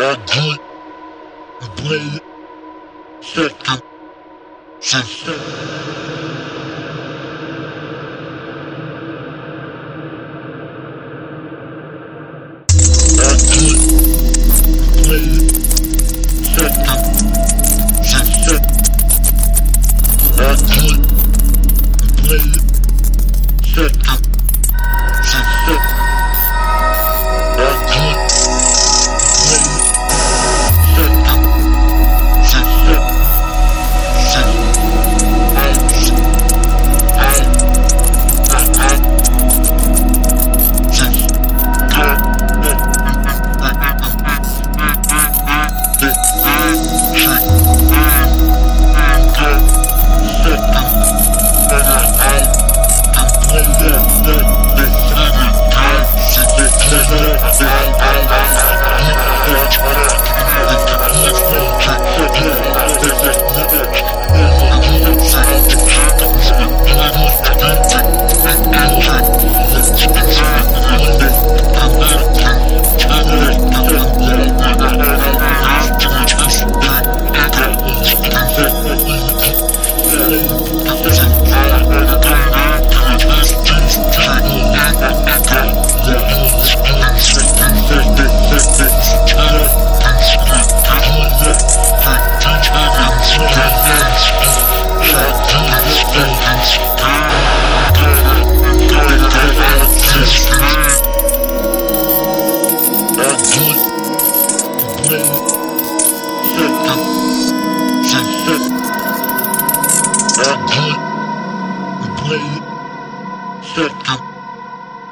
Agir, play, second, system.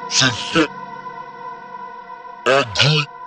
Second, second, agreed.